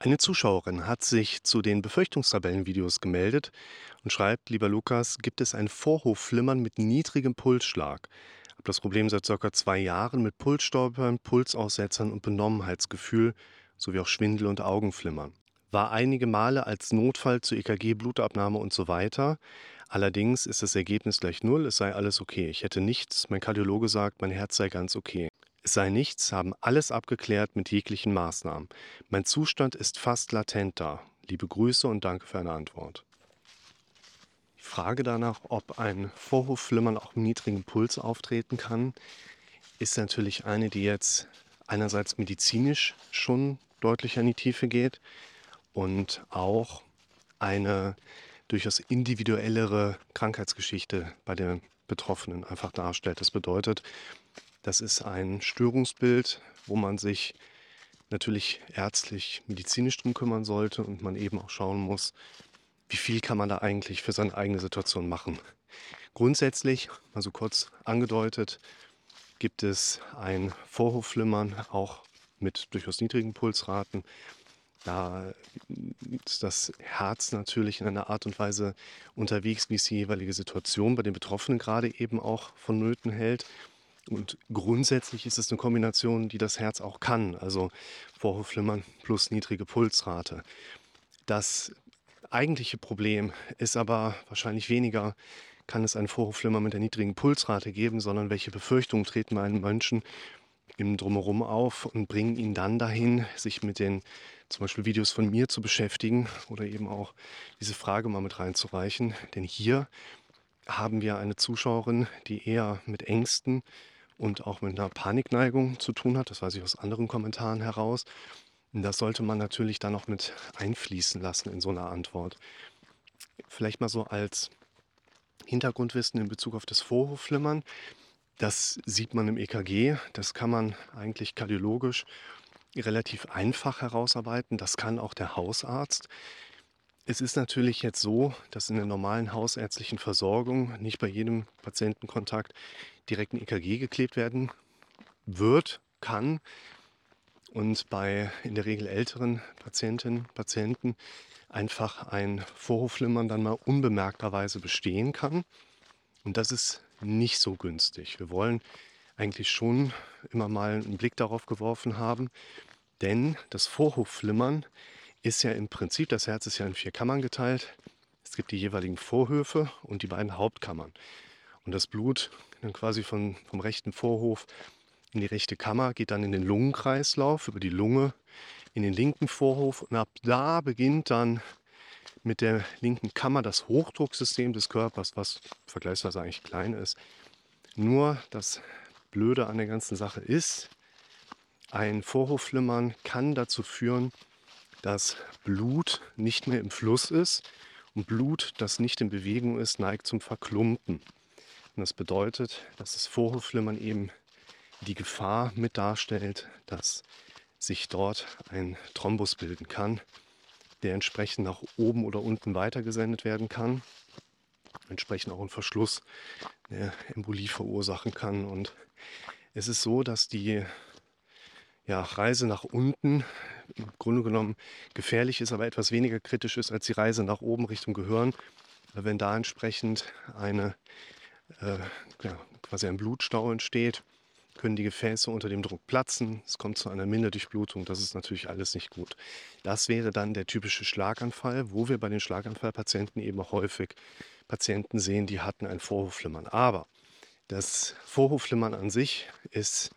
Eine Zuschauerin hat sich zu den Befürchtungstabellenvideos gemeldet und schreibt, lieber Lukas, gibt es ein Vorhofflimmern mit niedrigem Pulsschlag? Habe das Problem seit circa zwei Jahren mit Pulsstolpern, Pulsaussetzern und Benommenheitsgefühl sowie auch Schwindel und Augenflimmern. War einige Male als Notfall zu EKG, Blutabnahme und so weiter. Allerdings ist das Ergebnis gleich null, es sei alles okay. Ich hätte nichts, mein Kardiologe sagt, mein Herz sei ganz okay. Es sei nichts, haben alles abgeklärt mit jeglichen Maßnahmen. Mein Zustand ist fast latent da. Liebe Grüße und danke für eine Antwort. Die Frage danach, ob ein Vorhofflimmern auch im niedrigen Puls auftreten kann, ist natürlich eine, die jetzt einerseits medizinisch schon deutlich in die Tiefe geht und auch eine durchaus individuellere Krankheitsgeschichte bei den Betroffenen einfach darstellt. Das bedeutet, das ist ein Störungsbild, wo man sich natürlich ärztlich, medizinisch drum kümmern sollte und man eben auch schauen muss, wie viel kann man da eigentlich für seine eigene Situation machen. Grundsätzlich, mal so kurz angedeutet, gibt es ein Vorhofflimmern, auch mit durchaus niedrigen Pulsraten. Da ist das Herz natürlich in einer Art und Weise unterwegs, wie es die jeweilige Situation bei den Betroffenen gerade eben auch vonnöten hält. Und grundsätzlich ist es eine Kombination, die das Herz auch kann, also Vorhofflimmern plus niedrige Pulsrate. Das eigentliche Problem ist aber wahrscheinlich weniger, kann es ein Vorhofflimmern mit der niedrigen Pulsrate geben, sondern welche Befürchtungen treten bei einem Menschen im Drumherum auf und bringen ihn dann dahin, sich mit den zum Beispiel Videos von mir zu beschäftigen oder eben auch diese Frage mal mit reinzureichen. Denn hier haben wir eine Zuschauerin, die eher mit Ängsten und auch mit einer Panikneigung zu tun hat. Das weiß ich aus anderen Kommentaren heraus. Das sollte man natürlich dann auch mit einfließen lassen in so einer Antwort. Vielleicht mal so als Hintergrundwissen in Bezug auf das Vorhofflimmern. Das sieht man im EKG. Das kann man eigentlich kardiologisch relativ einfach herausarbeiten. Das kann auch der Hausarzt. Es ist natürlich jetzt so, dass in der normalen hausärztlichen Versorgung nicht bei jedem Patientenkontakt direkt ein EKG geklebt werden wird, kann und bei in der Regel älteren Patientinnen, Patienten einfach ein Vorhofflimmern dann mal unbemerkterweise bestehen kann. Und das ist nicht so günstig. Wir wollen eigentlich schon immer mal einen Blick darauf geworfen haben, denn das Vorhofflimmern ist ja im Prinzip, das Herz ist ja in vier Kammern geteilt. Es gibt die jeweiligen Vorhöfe und die beiden Hauptkammern. Und das Blut dann quasi von, vom rechten Vorhof in die rechte Kammer, geht dann in den Lungenkreislauf, über die Lunge in den linken Vorhof. Und ab da beginnt dann mit der linken Kammer das Hochdrucksystem des Körpers, was vergleichsweise eigentlich klein ist. Nur das Blöde an der ganzen Sache ist, ein Vorhofflimmern kann dazu führen, dass Blut nicht mehr im Fluss ist und Blut, das nicht in Bewegung ist, neigt zum Verklumpen. Und das bedeutet, dass das Vorhofflimmern eben die Gefahr mit darstellt, dass sich dort ein Thrombus bilden kann, der entsprechend nach oben oder unten weitergesendet werden kann, entsprechend auch einen Verschluss der Embolie verursachen kann. Und es ist so, dass die ja, Reise nach unten im Grunde genommen gefährlich ist, aber etwas weniger kritisch ist als die Reise nach oben Richtung Gehirn. Wenn da entsprechend eine, äh, quasi ein Blutstau entsteht, können die Gefäße unter dem Druck platzen. Es kommt zu einer Minderdurchblutung. Das ist natürlich alles nicht gut. Das wäre dann der typische Schlaganfall, wo wir bei den Schlaganfallpatienten eben häufig Patienten sehen, die hatten ein Vorhofflimmern. Aber das Vorhofflimmern an sich ist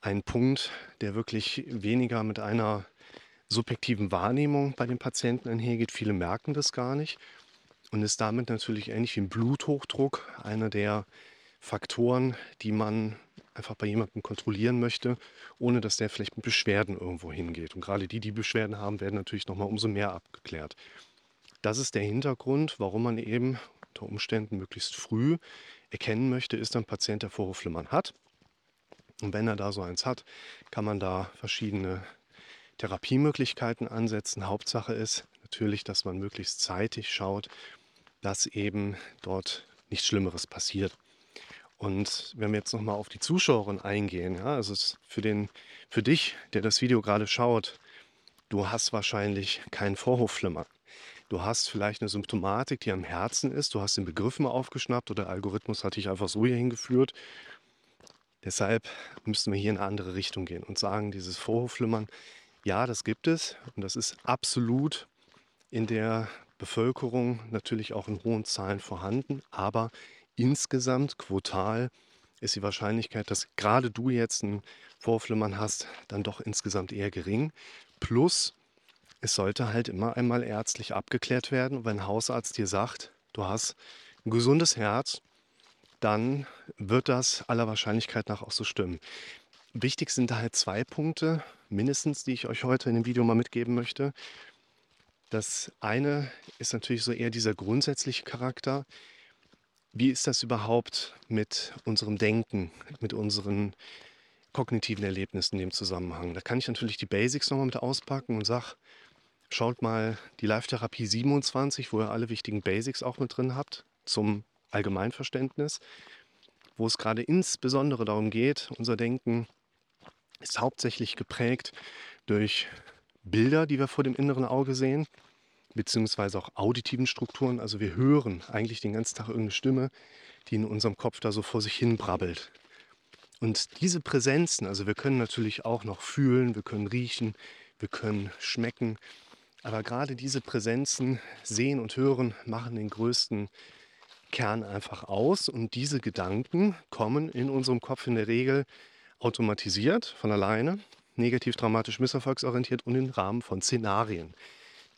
ein Punkt, der wirklich weniger mit einer subjektiven Wahrnehmung bei den Patienten einhergeht. Viele merken das gar nicht und ist damit natürlich ähnlich wie ein Bluthochdruck einer der Faktoren, die man einfach bei jemandem kontrollieren möchte, ohne dass der vielleicht mit Beschwerden irgendwo hingeht. Und gerade die, die Beschwerden haben, werden natürlich nochmal umso mehr abgeklärt. Das ist der Hintergrund, warum man eben unter Umständen möglichst früh erkennen möchte, ist ein Patient, der Vorhofflimmern hat und wenn er da so eins hat, kann man da verschiedene Therapiemöglichkeiten ansetzen. Hauptsache ist natürlich, dass man möglichst zeitig schaut, dass eben dort nichts Schlimmeres passiert. Und wenn wir jetzt nochmal auf die Zuschauerin eingehen, ja, also für, den, für dich, der das Video gerade schaut, Du hast wahrscheinlich keinen Vorhofflimmern. Du hast vielleicht eine Symptomatik, die am Herzen ist. Du hast den Begriff mal aufgeschnappt oder der Algorithmus hat dich einfach so hierhin geführt. Deshalb müssten wir hier in eine andere Richtung gehen und sagen, dieses Vorhofflimmern, ja, das gibt es und das ist absolut in der Bevölkerung natürlich auch in hohen Zahlen vorhanden, aber insgesamt quotal ist die Wahrscheinlichkeit, dass gerade du jetzt ein Vorflimmern hast, dann doch insgesamt eher gering. Plus, es sollte halt immer einmal ärztlich abgeklärt werden. Wenn ein Hausarzt dir sagt, du hast ein gesundes Herz, dann wird das aller Wahrscheinlichkeit nach auch so stimmen. Wichtig sind da halt zwei Punkte, mindestens, die ich euch heute in dem Video mal mitgeben möchte. Das eine ist natürlich so eher dieser grundsätzliche Charakter. Wie ist das überhaupt mit unserem Denken, mit unseren kognitiven Erlebnissen in dem Zusammenhang? Da kann ich natürlich die Basics nochmal mit auspacken und sage, schaut mal die Live-Therapie 27, wo ihr alle wichtigen Basics auch mit drin habt zum Allgemeinverständnis, wo es gerade insbesondere darum geht, unser Denken ist hauptsächlich geprägt durch Bilder, die wir vor dem inneren Auge sehen beziehungsweise auch auditiven Strukturen. Also wir hören eigentlich den ganzen Tag irgendeine Stimme, die in unserem Kopf da so vor sich hin brabbelt. Und diese Präsenzen, also wir können natürlich auch noch fühlen, wir können riechen, wir können schmecken, aber gerade diese Präsenzen, sehen und hören, machen den größten Kern einfach aus. Und diese Gedanken kommen in unserem Kopf in der Regel automatisiert von alleine, negativ, dramatisch, misserfolgsorientiert und im Rahmen von Szenarien.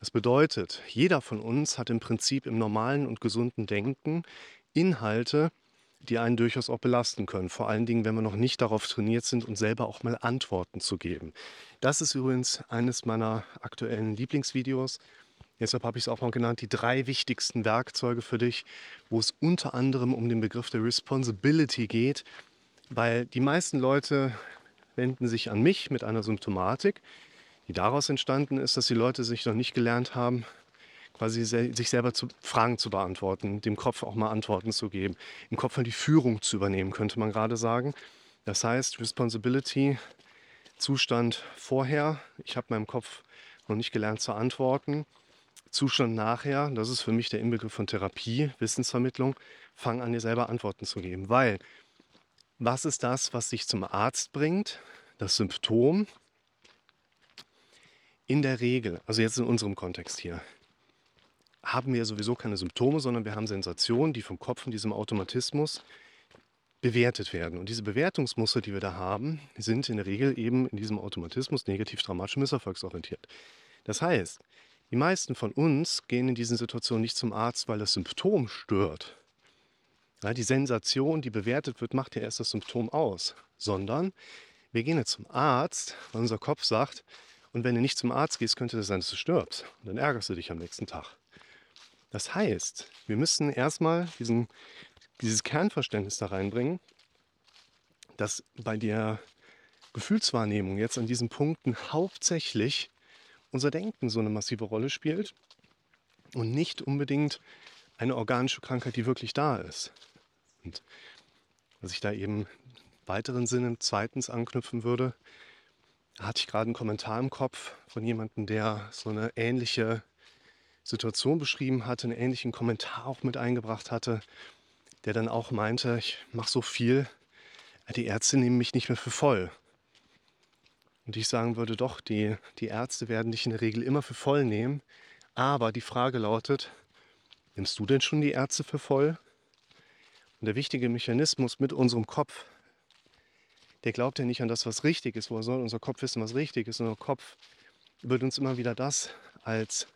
Das bedeutet, jeder von uns hat im Prinzip im normalen und gesunden Denken Inhalte, die einen durchaus auch belasten können. Vor allen Dingen, wenn wir noch nicht darauf trainiert sind, uns selber auch mal Antworten zu geben. Das ist übrigens eines meiner aktuellen Lieblingsvideos. Deshalb habe ich es auch mal genannt, die drei wichtigsten Werkzeuge für dich, wo es unter anderem um den Begriff der Responsibility geht, weil die meisten Leute wenden sich an mich mit einer Symptomatik, die daraus entstanden ist, dass die Leute sich noch nicht gelernt haben, quasi sich selber zu, Fragen zu beantworten, dem Kopf auch mal Antworten zu geben, im Kopf mal die Führung zu übernehmen, könnte man gerade sagen. Das heißt, Responsibility, Zustand vorher, ich habe meinem Kopf noch nicht gelernt zu antworten. Zustand nachher, das ist für mich der Inbegriff von Therapie, Wissensvermittlung, fang an, dir selber Antworten zu geben. Weil, was ist das, was dich zum Arzt bringt? Das Symptom, in der Regel, also jetzt in unserem Kontext hier, haben wir sowieso keine Symptome, sondern wir haben Sensationen, die vom Kopf und diesem Automatismus bewertet werden. Und diese Bewertungsmuster, die wir da haben, sind in der Regel eben in diesem Automatismus negativ, dramatisch, misserfolgsorientiert. Das heißt, die meisten von uns gehen in diesen Situationen nicht zum Arzt, weil das Symptom stört. Ja, die Sensation, die bewertet wird, macht ja erst das Symptom aus, sondern wir gehen jetzt zum Arzt, weil unser Kopf sagt, und wenn du nicht zum Arzt gehst, könnte es sein, dass du stirbst. Und dann ärgerst du dich am nächsten Tag. Das heißt, wir müssen erstmal diesen, dieses Kernverständnis da reinbringen, dass bei der Gefühlswahrnehmung jetzt an diesen Punkten hauptsächlich unser Denken so eine massive Rolle spielt und nicht unbedingt eine organische Krankheit, die wirklich da ist. Und was ich da eben weiteren Sinne zweitens anknüpfen würde, hatte ich gerade einen Kommentar im Kopf von jemandem, der so eine ähnliche Situation beschrieben hatte, einen ähnlichen Kommentar auch mit eingebracht hatte, der dann auch meinte, ich mache so viel, die Ärzte nehmen mich nicht mehr für voll. Und ich sagen würde, doch, die, die Ärzte werden dich in der Regel immer für voll nehmen. Aber die Frage lautet, nimmst du denn schon die Ärzte für voll? Und der wichtige Mechanismus mit unserem Kopf der glaubt ja nicht an das, was richtig ist. Woher soll unser Kopf wissen, was richtig ist? Unser Kopf wird uns immer wieder das als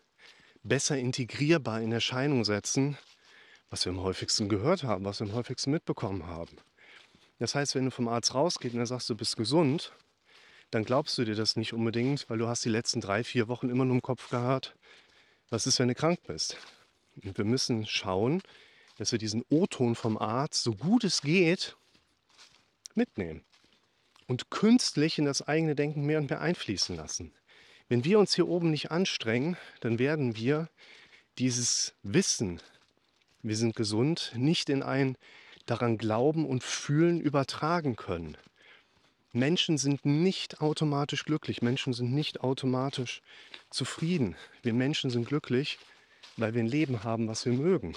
besser integrierbar in Erscheinung setzen, was wir am häufigsten gehört haben, was wir am häufigsten mitbekommen haben. Das heißt, wenn du vom Arzt rausgehst und er sagst, du bist gesund, dann glaubst du dir das nicht unbedingt, weil du hast die letzten drei, vier Wochen immer nur im Kopf gehört, was ist, wenn du krank bist. Und wir müssen schauen, dass wir diesen O-Ton vom Arzt, so gut es geht, mitnehmen und künstlich in das eigene Denken mehr und mehr einfließen lassen. Wenn wir uns hier oben nicht anstrengen, dann werden wir dieses Wissen, wir sind gesund, nicht in ein daran glauben und fühlen übertragen können. Menschen sind nicht automatisch glücklich. Menschen sind nicht automatisch zufrieden. Wir Menschen sind glücklich, weil wir ein Leben haben, was wir mögen.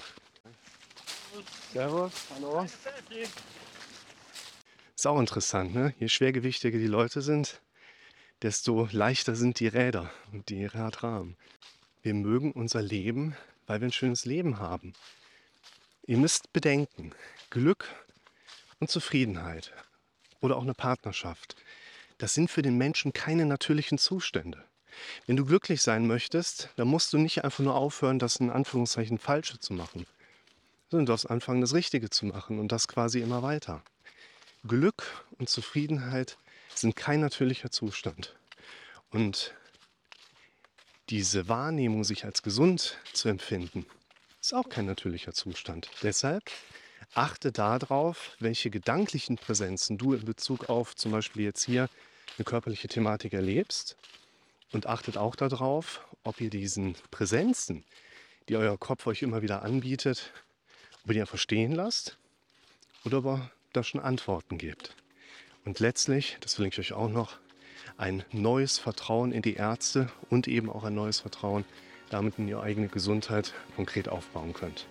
Servus, hallo. Ist auch interessant, ne? Je schwergewichtiger die Leute sind, desto leichter sind die Räder und die Radrahmen. Wir mögen unser Leben, weil wir ein schönes Leben haben. Ihr müsst bedenken, Glück und Zufriedenheit oder auch eine Partnerschaft, das sind für den Menschen keine natürlichen Zustände. Wenn du glücklich sein möchtest, dann musst du nicht einfach nur aufhören, das in Anführungszeichen Falsche zu machen, sondern du darfst anfangen, das Richtige zu machen und das quasi immer weiter. Glück und Zufriedenheit sind kein natürlicher Zustand. Und diese Wahrnehmung, sich als gesund zu empfinden, ist auch kein natürlicher Zustand. Deshalb achte darauf, welche gedanklichen Präsenzen du in Bezug auf zum Beispiel jetzt hier eine körperliche Thematik erlebst. Und achtet auch darauf, ob ihr diesen Präsenzen, die euer Kopf euch immer wieder anbietet, ob ihr die einfach stehen lasst oder ob ihr da schon Antworten gebt. Und letztlich, das verlinke ich euch auch noch, ein neues Vertrauen in die Ärzte und eben auch ein neues Vertrauen damit in ihre eigene Gesundheit konkret aufbauen könnt.